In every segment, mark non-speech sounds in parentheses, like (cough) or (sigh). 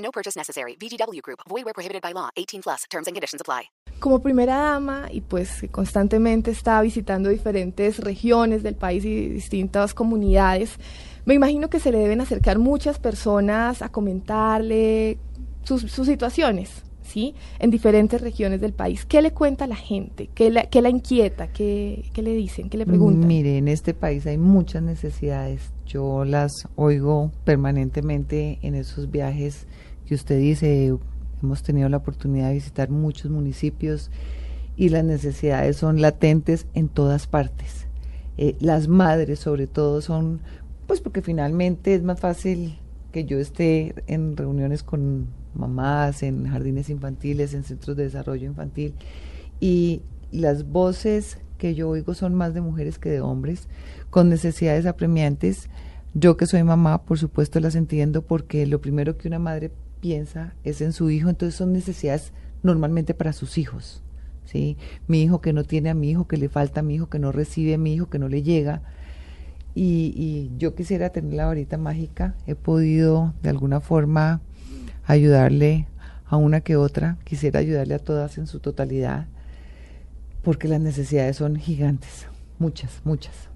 No purchase necessary. VGW Group. Void where prohibited by law. 18 plus. Terms and conditions apply. Como primera dama y pues constantemente está visitando diferentes regiones del país y distintas comunidades, me imagino que se le deben acercar muchas personas a comentarle sus, sus situaciones. ¿Sí? En diferentes regiones del país. ¿Qué le cuenta a la gente? ¿Qué la, qué la inquieta? ¿Qué, ¿Qué, le dicen? ¿Qué le preguntan? Mire, en este país hay muchas necesidades. Yo las oigo permanentemente en esos viajes que usted dice. Hemos tenido la oportunidad de visitar muchos municipios y las necesidades son latentes en todas partes. Eh, las madres sobre todo son, pues porque finalmente es más fácil que yo esté en reuniones con mamás, en jardines infantiles, en centros de desarrollo infantil, y las voces que yo oigo son más de mujeres que de hombres, con necesidades apremiantes. Yo que soy mamá, por supuesto las entiendo porque lo primero que una madre piensa es en su hijo, entonces son necesidades normalmente para sus hijos. ¿sí? Mi hijo que no tiene a mi hijo, que le falta a mi hijo, que no recibe a mi hijo, que no le llega. Y, y yo quisiera tener la varita mágica. He podido de alguna forma ayudarle a una que otra. Quisiera ayudarle a todas en su totalidad, porque las necesidades son gigantes, muchas, muchas.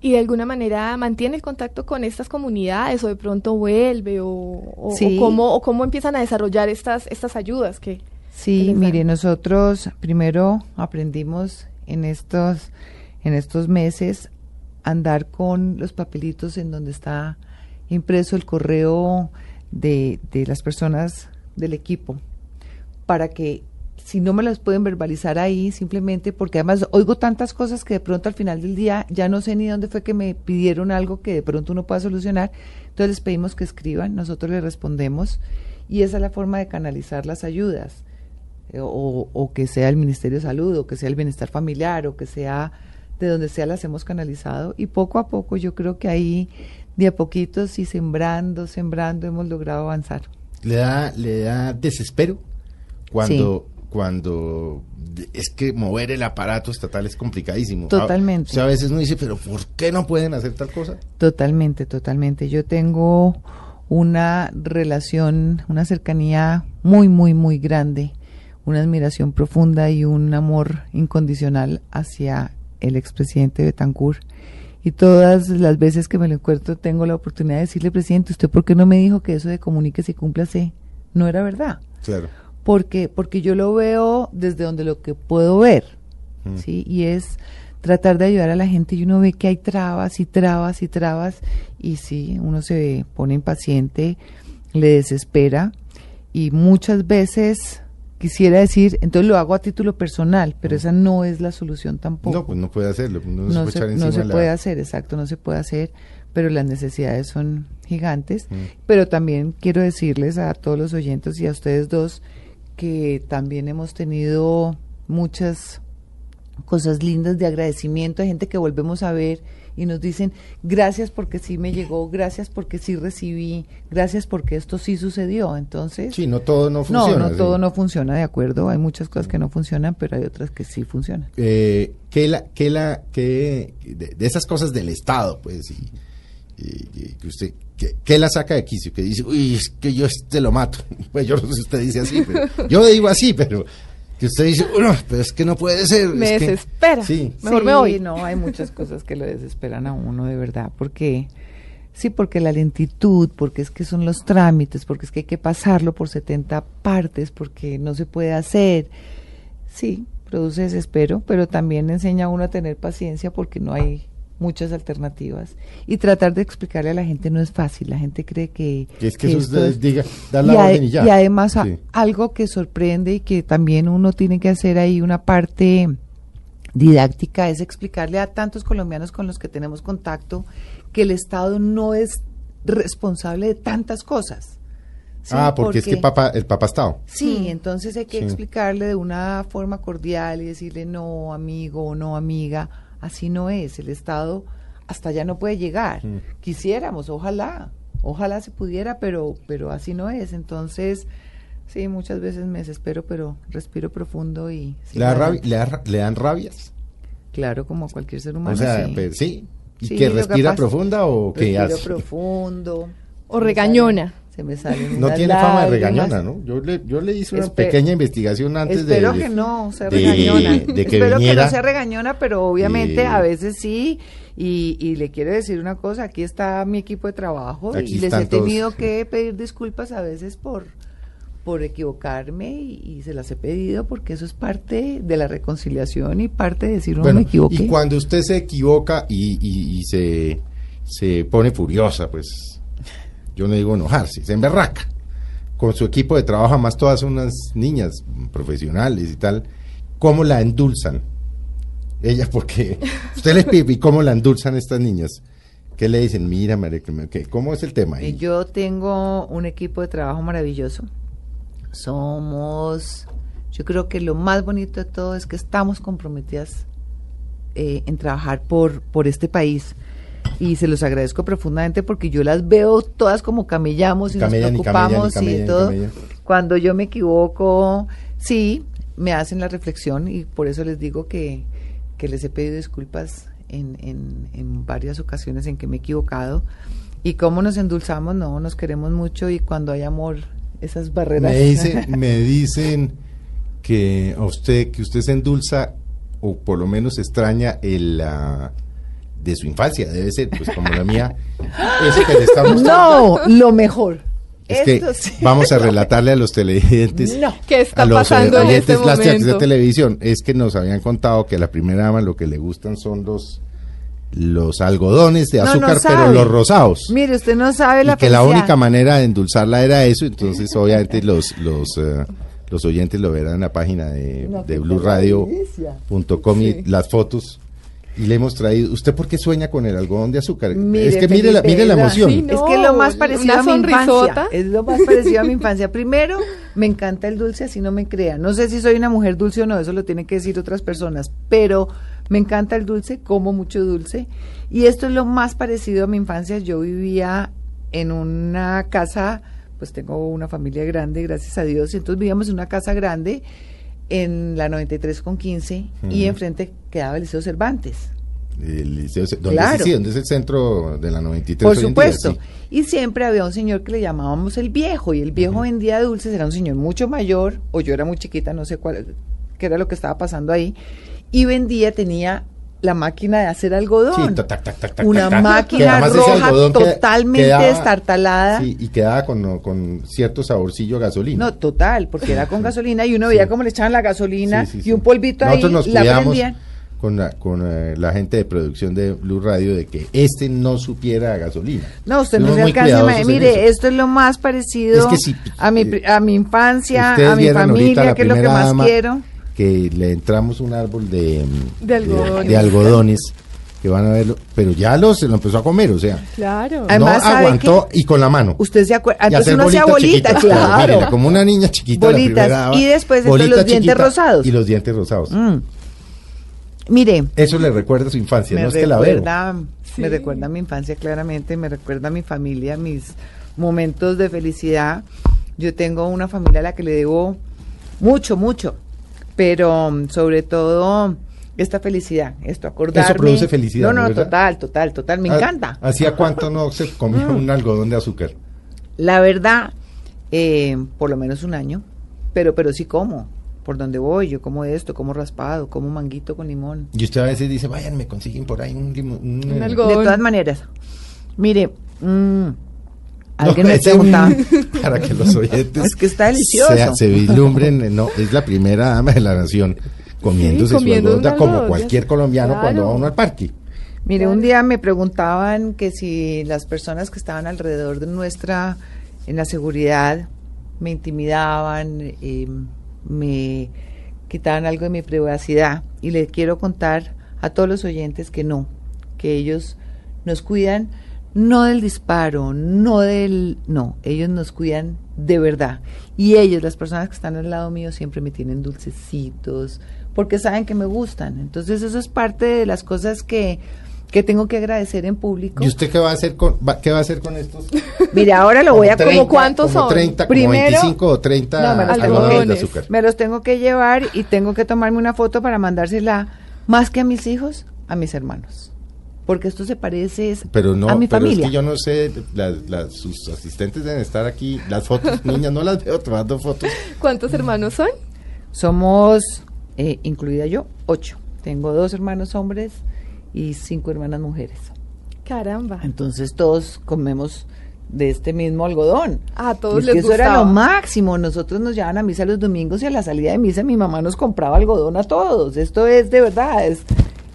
¿Y de alguna manera mantiene el contacto con estas comunidades o de pronto vuelve o, o, Sí. o cómo, o cómo empiezan a desarrollar estas, estas ayudas? Que, Sí, mire, nosotros primero aprendimos en estos, en estos meses andar con los papelitos en donde está impreso el correo de, de las personas del equipo para que si no me las pueden verbalizar ahí, simplemente porque además oigo tantas cosas que de pronto al final del día ya no sé ni dónde fue que me pidieron algo que de pronto uno pueda solucionar. Entonces les pedimos que escriban, nosotros les respondemos y esa es la forma de canalizar las ayudas. Eh, O, o que sea el Ministerio de Salud, o que sea el Bienestar Familiar, o que sea de donde sea las hemos canalizado. Y poco a poco yo creo que ahí, de a poquitos y sembrando, sembrando, hemos logrado avanzar. le da le da desespero cuando cuando es que mover el aparato estatal es complicadísimo. Totalmente. O sea, a veces uno dice, pero ¿por qué no pueden hacer tal cosa? Totalmente, totalmente. Yo tengo una relación, una cercanía muy, muy, muy grande, una admiración profunda y un amor incondicional hacia el expresidente Betancourt. Y todas las veces que me lo encuentro tengo la oportunidad de decirle, presidente, ¿usted por qué no me dijo que eso de comuníquese y cúmplase no era verdad? Claro. Porque porque yo lo veo desde donde lo que puedo ver sí y es tratar de ayudar a la gente y uno ve que hay trabas y trabas y trabas y sí uno se pone impaciente le desespera y muchas veces quisiera decir entonces lo hago a título personal pero esa no es la solución tampoco No, pues no puede hacerlo. No, no puede se, echar no se la- puede hacer, exacto, no se puede hacer, pero las necesidades son gigantes. Mm. Pero también quiero decirles a todos los oyentes y a ustedes dos que también hemos tenido muchas cosas lindas de agradecimiento, hay gente que volvemos a ver y nos dicen gracias porque sí me llegó, gracias porque sí recibí, gracias porque esto sí sucedió. Entonces, Sí, no todo no no, funciona. no sí. todo no funciona, de acuerdo, hay muchas cosas que no funcionan, pero hay otras que sí funcionan. Eh, ¿qué la, qué la, qué, de, de esas cosas del Estado, pues, y, y- y que usted, ¿qué, qué la saca de quicio? Que dice, uy, es que yo este lo mato. (laughs) Pues yo no sé si usted dice así, pero (laughs) yo digo así, pero que usted dice, no, pero es que no puede ser. Me es que-". desespera. Sí. Mejor sí, me voy. no, hay muchas cosas que lo desesperan a uno de verdad, porque sí, porque la lentitud, porque es que son los trámites, porque es que hay que pasarlo por 70 partes, porque no se puede hacer. Sí, produce desespero, pero también enseña a uno a tener paciencia porque no hay muchas alternativas y tratar de explicarle a la gente no es fácil, la gente cree que, Que es que que eso es, diga, dar y, la ade- orden y ya. y además a- algo que sorprende y que también uno tiene que hacer ahí una parte didáctica es explicarle a tantos colombianos con los que tenemos contacto que el Estado no es responsable de tantas cosas. ¿sí? ah, porque, es que papá, el papá está. Sí, entonces hay que Sí. explicarle de una forma cordial y decirle no, amigo o no, amiga, así no es. El Estado hasta allá no puede llegar. Mm. Quisiéramos, ojalá, ojalá se pudiera, pero, pero así no es. Entonces, sí, muchas veces me desespero, pero respiro profundo y... ¿Le, da adelante. rabi- le, da le dan rabias? Claro, como a cualquier ser humano. o sea, sí. sí. ¿Y Sí, que que respira profunda o qué Respiro hace? profundo. O regañona. Se me No tiene fama de regañona, ¿no? Yo le, yo le hice una Espe- pequeña investigación antes de... Espero que no sea de- regañona. de que Espero que no sea regañona, pero obviamente a veces sí. Y, y le quiero decir una cosa, aquí está mi equipo de trabajo Aquí y les he tenido todos. que pedir disculpas a veces por por equivocarme y, y se las he pedido porque eso es parte de la reconciliación y parte de decir no Bueno, me equivoqué. y cuando usted se equivoca y, y- y se, se pone furiosa, pues yo no digo enojarse, se emberraca. Con su equipo de trabajo, además todas unas niñas profesionales y tal, ¿cómo la endulzan? Ella, porque (laughs) usted les pide, ¿y cómo la endulzan estas niñas? ¿Qué le dicen? Mira, María Clemente, ¿qué- ¿cómo es el tema? ahí? Eh, Yo tengo un equipo de trabajo maravilloso. Somos, yo creo que lo más bonito de todo es que estamos comprometidas eh, en trabajar por, por este país. Y se los agradezco profundamente porque yo las veo todas como camellamos y Camellan nos y preocupamos y, camellan y todo. Cuando yo me equivoco, sí, me hacen la reflexión y por eso les digo que, que les he pedido disculpas en, en, en varias ocasiones en que me he equivocado. Y cómo nos endulzamos, no, nos queremos mucho y cuando hay amor, esas barreras. Me dicen, (laughs) me dicen que a usted, que usted se endulza, o por lo menos extraña el ah, de su infancia, debe ser, pues como la mía, eso que le estamos no, lo mejor. Es que sí. vamos a relatarle a los televidentes, No. ¿Qué está a los pasando en oyentes este de televisión, es que nos habían contado que a la primera dama lo que le gustan son los los algodones de No, no azúcar, pero los rosados. Mire, usted no sabe la y que la única manera de endulzarla era eso, entonces obviamente los los eh, los oyentes lo verán en la página de, de blueradio.com y las fotos y le hemos traído. ¿Usted por qué sueña con el algodón de azúcar? Mire, es que mire la, mire la emoción. Sí, Es que es lo más parecido una a mi sonrisota. infancia. Es lo más parecido a mi infancia. Primero, me encanta el dulce, así no me crean. No sé si soy una mujer dulce o no, eso lo tienen que decir otras personas. Pero me encanta el dulce, como mucho dulce. Y esto es lo más parecido a mi infancia. Yo vivía en una casa, pues tengo una familia grande, gracias a Dios. Y entonces vivíamos en una casa grande en la 93 con 15 y Ujú. enfrente quedaba el Liceo Cervantes. El liceo, donde, Claro. sí, donde es el centro de la 93. Por día, supuesto. sí. Y siempre había un señor que le llamábamos el viejo, y el viejo vendía dulces, era un señor mucho mayor, o yo era muy chiquita, no sé cuál, qué era lo que estaba pasando ahí, y vendía, tenía la máquina de hacer algodón. Sí, tac, tac, tac, una máquina roja totalmente quedaba- destartalada. Sí, y quedaba con, con cierto saborcillo a gasolina. No, total, porque era con gasolina y uno veía cómo le echaban la gasolina y un polvito Nosotros ahí, nos la prendían. con, la, con eh, la gente de producción de Blue Radio de que este no supiera a gasolina. No, usted no se alcanza. Mire, esto es lo más parecido Es que si, a, mi, eh, a mi infancia, a mi familia, que es lo que más dama quiero. Que le entramos un árbol de, De algodones. de algodones, que van a verlo, pero ya lo, se lo empezó a comer, o sea, Claro. Además, no ¿sabe aguantó y con la mano. Usted se acuerda, Y entonces hacer uno hacía claro. mírela, como una niña chiquita. la Bolitas, primera y después entonces bolita los dientes chiquita rosados. Y los dientes rosados. Mm. Mire, Eso le recuerda a su infancia, me no es que la Sí. me recuerda a mi infancia claramente, me recuerda a mi familia, mis momentos de felicidad. Yo tengo una familia a la que le debo mucho, mucho, pero mm, sobre todo esta felicidad, esto acordarme. produce felicidad, No, no, total, total, total, me Ah, encanta. ¿Hacía cuánto no se comía Mm. (laughs) un algodón de azúcar? La verdad, eh, por lo menos un año, pero, pero sí como. Por donde voy, yo como esto, como raspado, como manguito con limón. Y usted a veces dice, vayan, me consiguen por ahí un limón. un- Un algodón. De todas maneras, mire, No, alguien me preguntaba, Para que los oyentes Es que está delicioso. Se, se vislumbren, no, es la primera dama de la nación comiéndose Sí, comiendo su algodón, como cualquier colombiano cuando va uno al parque. mire, un día me preguntaban que si las personas que estaban alrededor de nuestra, en la seguridad, me intimidaban, eh, me quitaban algo de mi privacidad. Y les quiero contar a todos los oyentes que no, que ellos nos cuidan no del disparo, no del... No, ellos nos cuidan de verdad. Y ellos, las personas que están al lado mío, siempre me tienen dulcecitos, porque saben que me gustan. Entonces eso es parte de las cosas que, que tengo que agradecer en público. ¿Y usted qué va a hacer con, va- qué va a hacer con estos? (laughs) Mire, ahora lo voy a... 30, ¿Cómo cuántos como son? 30, como Primero- 25 o 30 No, algodones de azúcar. Me los tengo que llevar y tengo que tomarme una foto para mandársela más que a mis hijos, a mis hermanos. Porque esto se parece Pero no, a mi pero familia. es que yo no sé, las- las- sus asistentes deben estar aquí, las fotos, (laughs) niñas, no las veo tomando fotos. ¿Cuántos hermanos son? Somos, eh, incluida yo, ocho. Tengo dos hermanos hombres y cinco hermanas mujeres. Caramba. Entonces todos comemos de este mismo algodón. A todos Es les que eso era lo máximo. Nosotros nos llevaban a misa los domingos y a la salida de misa mi mamá nos compraba algodón a todos. Esto es de verdad, es,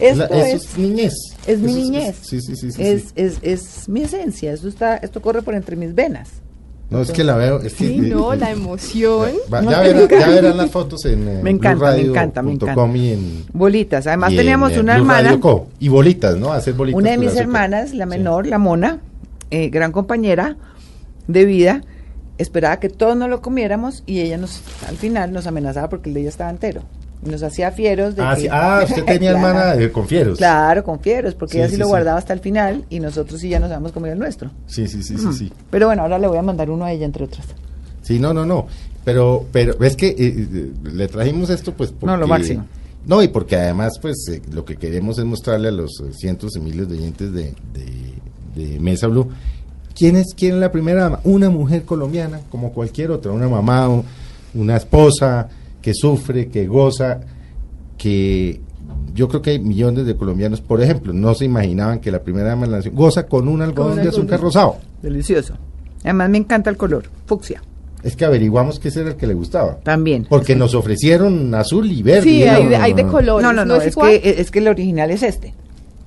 esto La- eso es, es niñez. es mi Eso niñez. sí, sí, sí. sí, es, sí. es, es mi esencia. Esto está, esto corre por entre mis venas. No, es que la veo. Es que, Sí, no, la emoción. Va- No, ya, me verán, encanta. ya verán las fotos en eh, Me encanta, me encanta, me blueradio.com y en, Bolitas. Además y teníamos eh, una Blue hermana. Radio Co. Y bolitas, ¿no? Hacer bolitas. Una de mis hermanas, la Sí. menor, la mona, eh, gran compañera de vida, esperaba que todos nos lo comiéramos y ella nos, al final nos amenazaba porque el de ella estaba entero. Y nos hacía fieros de Ah, que- sí. ah, usted (laughs) tenía hermana de confieros. Claro, con fieros, porque Sí, ella sí, sí, lo guardaba hasta el final y nosotros sí ya nos habíamos comido el nuestro. Sí, sí, sí, sí, Mm. sí. Pero bueno, ahora le voy a mandar uno a ella, entre otras. Sí, no, no, no. Pero, pero es que eh, eh, le trajimos esto, pues. Porque, No, lo máximo. No, y porque además, pues, eh, lo que queremos es mostrarle a los eh, cientos de miles de oyentes de, de, de Mesa Blue. ¿Quién es, ¿Quién es la primera dama? Una mujer colombiana, como cualquier otra. Una mamá, una esposa que sufre, que goza, que yo creo que hay millones de colombianos, por ejemplo, no se imaginaban que la primera dama de la nación goza con un algodón de algodón azúcar rosado. Delicioso. Además me encanta el color, fucsia. Es que averiguamos que ese era el que le gustaba. También. Porque nos ofrecieron azul y verde. Sí, hay de, hay de colores. No, no, no, es, que, es que el original es este.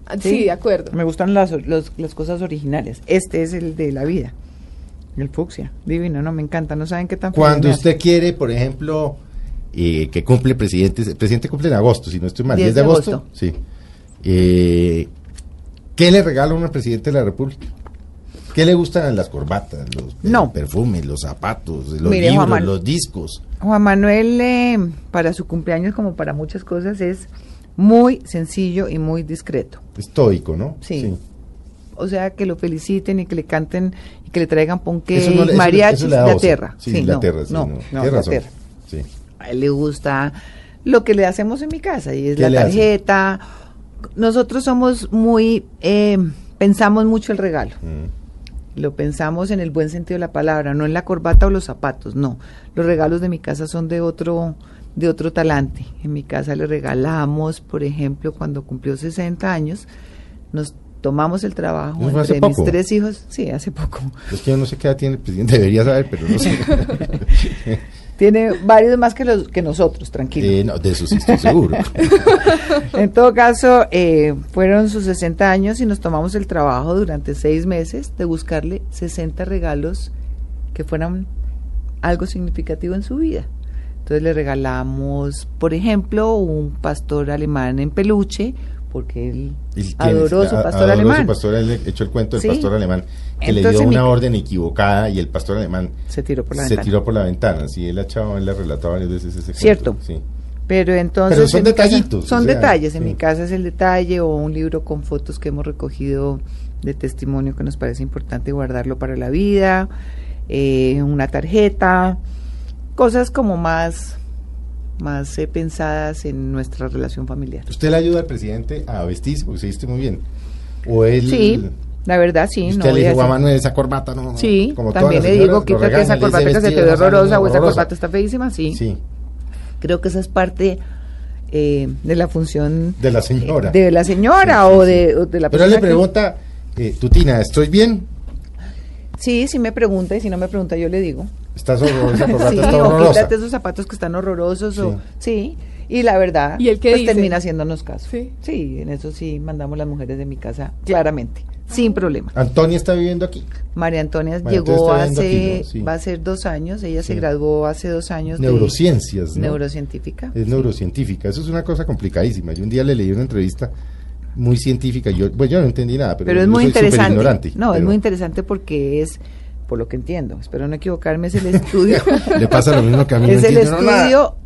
Ah, sí, de acuerdo. Me gustan las, los- las cosas originales. Este es el de la vida. El fucsia. Divino, no, me encanta. No saben qué tan Cuando usted quiere, por ejemplo, eh, que cumple presidente, el presidente cumple en agosto, si no estoy mal, 10 10 de agosto. agosto. Sí. Eh, ¿Qué le regala uno al presidente de la República? ¿Qué le gustan las corbatas, los No. perfumes, los zapatos, los Mire, libros, los discos? Juan Manuel, eh, para su cumpleaños, como para muchas cosas, es muy sencillo y muy discreto. Estoico, ¿no? Sí. O sea, que lo feliciten y que le canten y que le traigan ponque Eso no mariachis oso. tierra. Sí, no, sí, no, no. no, razón. Sí. A él le gusta lo que le hacemos en mi casa y es ¿Qué la hace? tarjeta. Nosotros somos muy, eh, pensamos mucho el regalo. Mm. Lo pensamos en el buen sentido de la palabra, no en la corbata o los zapatos, no. Los regalos de mi casa son de otro, de otro talante. En mi casa le regalamos, por ejemplo, cuando cumplió 60 años, nos tomamos el trabajo ¿Eso fue hace entre mis tres hijos, sí, hace poco. Es que yo no sé qué edad tiene el presidente, (laughs) debería saber, pero no sé. (laughs) Tiene varios más que los que nosotros, tranquilo. Eh, no, de eso sí estoy seguro. (laughs) En todo caso, eh, fueron sus 60 años y nos tomamos el trabajo durante seis meses de buscarle 60 regalos que fueran algo significativo en su vida. Entonces le regalamos, por ejemplo, un pastor alemán en peluche, porque él adoró su A- pastor adoró alemán. su pastor, él echó el cuento del Sí. pastor alemán que le dio una orden equivocada y el pastor alemán Se tiró por la se ventana. tiró por la ventana. Sí, él ha echado, él ha relatado varias veces ese Cierto. cuento. Sí. Pero entonces. Pero son en mi casa- detallitos, son o sea, detalles. En sí. mi casa es el detalle o un libro con fotos que hemos recogido de testimonio que nos parece importante guardarlo para la vida, eh, una tarjeta, cosas como más, más eh, pensadas en nuestra relación familiar. ¿Usted le ayuda al presidente a vestirse porque se viste muy bien? ¿O él.? Sí, la verdad sí. no usted le voy a Manuel, esa corbata no. Sí, como también le digo, quítate regaña, esa corbata que se te "Vestido ve horrorosa o esa horrorosa". corbata está feísima, sí. Sí, Creo que esa es parte eh, de la función de la señora. de la señora Sí, sí, o, de, o de la Pero él persona le pregunta, eh, Tutina, ¿estoy bien? Sí, sí me pregunta y si no me pregunta yo le digo. ¿Estás horrorosa? (laughs) Esa corbata sí, está o horrorosa. quítate esos zapatos que están horrorosos o Sí. sí. Y la verdad, ¿Y él qué pues dice? termina haciéndonos caso. Sí. Sí, en eso sí mandamos las mujeres de mi casa claramente, sin problema. Antonia está viviendo aquí. María Antonia María llegó Antonia hace, viviendo aquí, ¿no? Sí. va a ser dos años, ella se Sí. graduó hace dos años de Neurociencias, ¿no? neurocientífica. Es neurocientífica. Eso es una cosa complicadísima. Yo un día le leí una entrevista muy científica. Yo, pues yo no entendí nada, pero, Pero es muy soy interesante. ignorante, no, es muy interesante porque es, por lo que entiendo, espero no equivocarme, es el estudio, (laughs) Le pasa lo mismo que a mí. es no el nada. estudio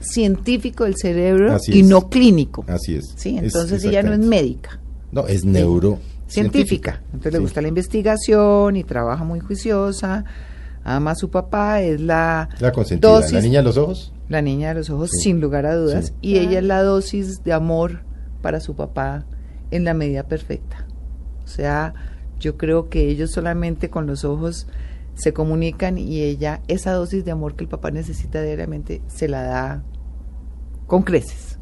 científico del cerebro Así y es. no clínico. Así es. Sí, Es entonces ella no es médica, No, es neuro. científica. Entonces le gusta la investigación y trabaja muy juiciosa. Ama a su papá, es la La consentida. dosis, La niña de los ojos. la niña de los ojos, Sí. sin lugar a dudas. Sí. Y ella es la dosis de amor para su papá en la medida perfecta. O sea, yo creo que ellos solamente con los ojos se comunican y ella, esa dosis de amor que el papá necesita diariamente, se la da con creces.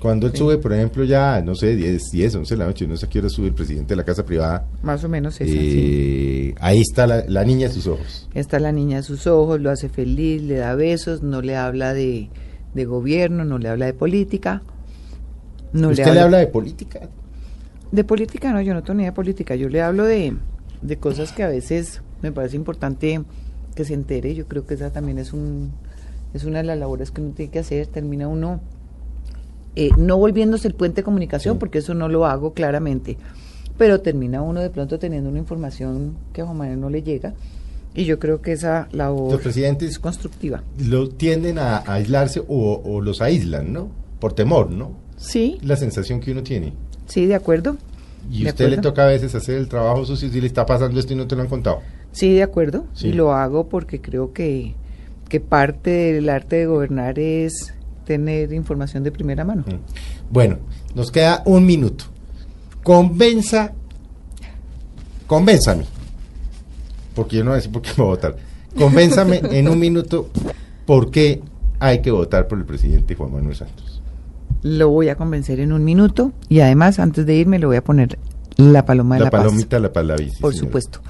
Cuando él sube, por ejemplo, ya, no sé, 10, 10 11 de la noche, no sé a qué hora sube el presidente de la casa privada. Más o menos eh, ahí está la, la niña de sus ojos. Está la niña a sus ojos, lo hace feliz, le da besos, no le habla de, de gobierno, no le habla de política. No ¿Usted le habla de política? De política no, yo no tengo ni idea de política, yo le hablo de, de cosas que a veces me parece importante que se entere, yo creo que esa también es un es una de las labores que uno tiene que hacer, termina uno eh, no volviéndose el puente de comunicación, Sí. porque eso no lo hago claramente, pero termina uno de pronto teniendo una información que a Juan Manuel no le llega, y yo creo que esa labor Los presidentes es constructiva. lo tienden a, a aislarse o, o los aíslan, ¿no? Por temor, ¿no? Sí, La sensación que uno tiene. Sí, de acuerdo. Y De usted le toca a veces hacer el trabajo sucio si le está pasando esto y no te lo han contado. Sí, de acuerdo. Sí. Y lo hago porque creo que, que parte del arte de gobernar es tener información de primera mano. Mm. Bueno, nos queda un minuto. Convenza, convénzame, porque yo no voy a decir por qué voy a votar. Convénzame en un minuto por qué hay que votar por el presidente Juan Manuel Santos. Lo voy a convencer en un minuto y además antes de irme le voy a poner la paloma de la, la paz. palomita, la palabra. sí, Por señora. supuesto.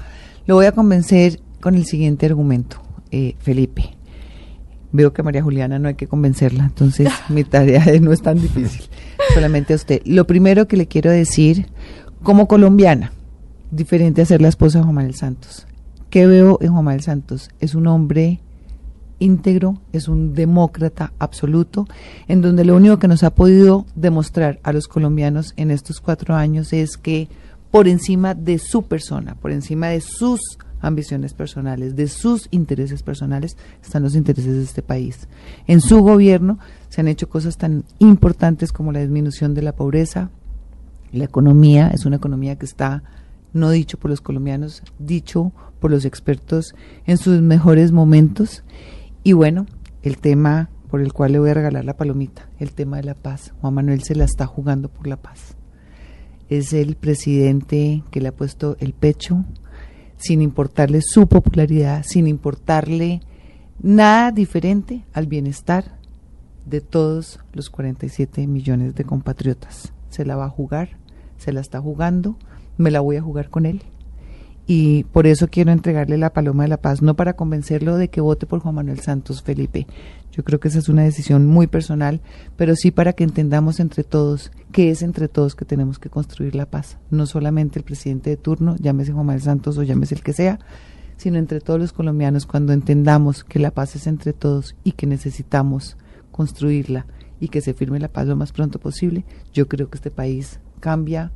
Lo voy a convencer con el siguiente argumento, eh, Felipe. Veo que a María Juliana no hay que convencerla, entonces (laughs) mi tarea (laughs) no es tan difícil. Solamente a usted. Lo primero que le quiero decir, como colombiana, diferente a ser la esposa de Juan Manuel Santos. ¿Qué veo en Juan Manuel Santos? Es un hombre íntegro, es un demócrata absoluto, en donde lo único que nos ha podido demostrar a los colombianos en estos cuatro años es que por encima de su persona, por encima de sus ambiciones personales, de sus intereses personales, están los intereses de este país. En su gobierno se han hecho cosas tan importantes como la disminución de la pobreza, la economía es una economía que está, no dicho por los colombianos, dicho por los expertos en sus mejores momentos. Y bueno, el tema por el cual le voy a regalar la palomita, el tema de la paz. Juan Manuel se la está jugando por la paz. Es el presidente que le ha puesto el pecho, sin importarle su popularidad, sin importarle nada diferente al bienestar de todos los 47 millones de compatriotas. Se la va a jugar, se la está jugando, me la voy a jugar con él. Y por eso quiero entregarle la paloma de la paz, no para convencerlo de que vote por Juan Manuel Santos Felipe. Yo creo que esa es una decisión muy personal, pero sí para que entendamos entre todos que es entre todos que tenemos que construir la paz. No solamente el presidente de turno, llámese Juan Manuel Santos o llámese el que sea, sino entre todos los colombianos cuando entendamos que la paz es entre todos y que necesitamos construirla y que se firme la paz lo más pronto posible, yo creo que este país cambia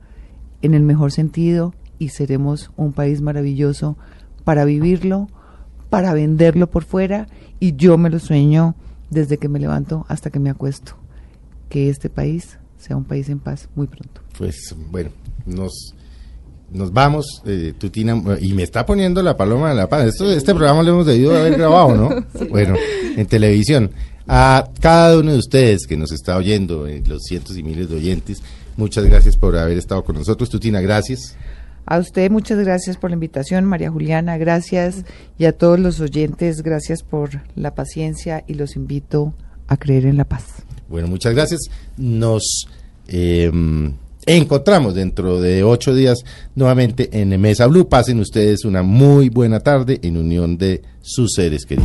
en el mejor sentido y seremos un país maravilloso para vivirlo, para venderlo por fuera y yo me lo sueño desde que me levanto hasta que me acuesto, que este país sea un país en paz muy pronto. Pues bueno, nos, nos vamos, eh, Tutina, y me está poniendo la paloma de la paz. Esto, este programa lo hemos debido haber grabado, ¿no? (laughs) Bueno, en televisión. A cada uno de ustedes que nos está oyendo, eh, los cientos y miles de oyentes, muchas gracias por haber estado con nosotros. Tutina, gracias. A usted muchas gracias por la invitación, María Juliana, gracias y a todos los oyentes, gracias por la paciencia y los invito a creer en la paz. Bueno, muchas gracias. Nos eh, encontramos dentro de ocho días nuevamente en Mesa Blue. Pasen ustedes una muy buena tarde en unión de sus seres queridos.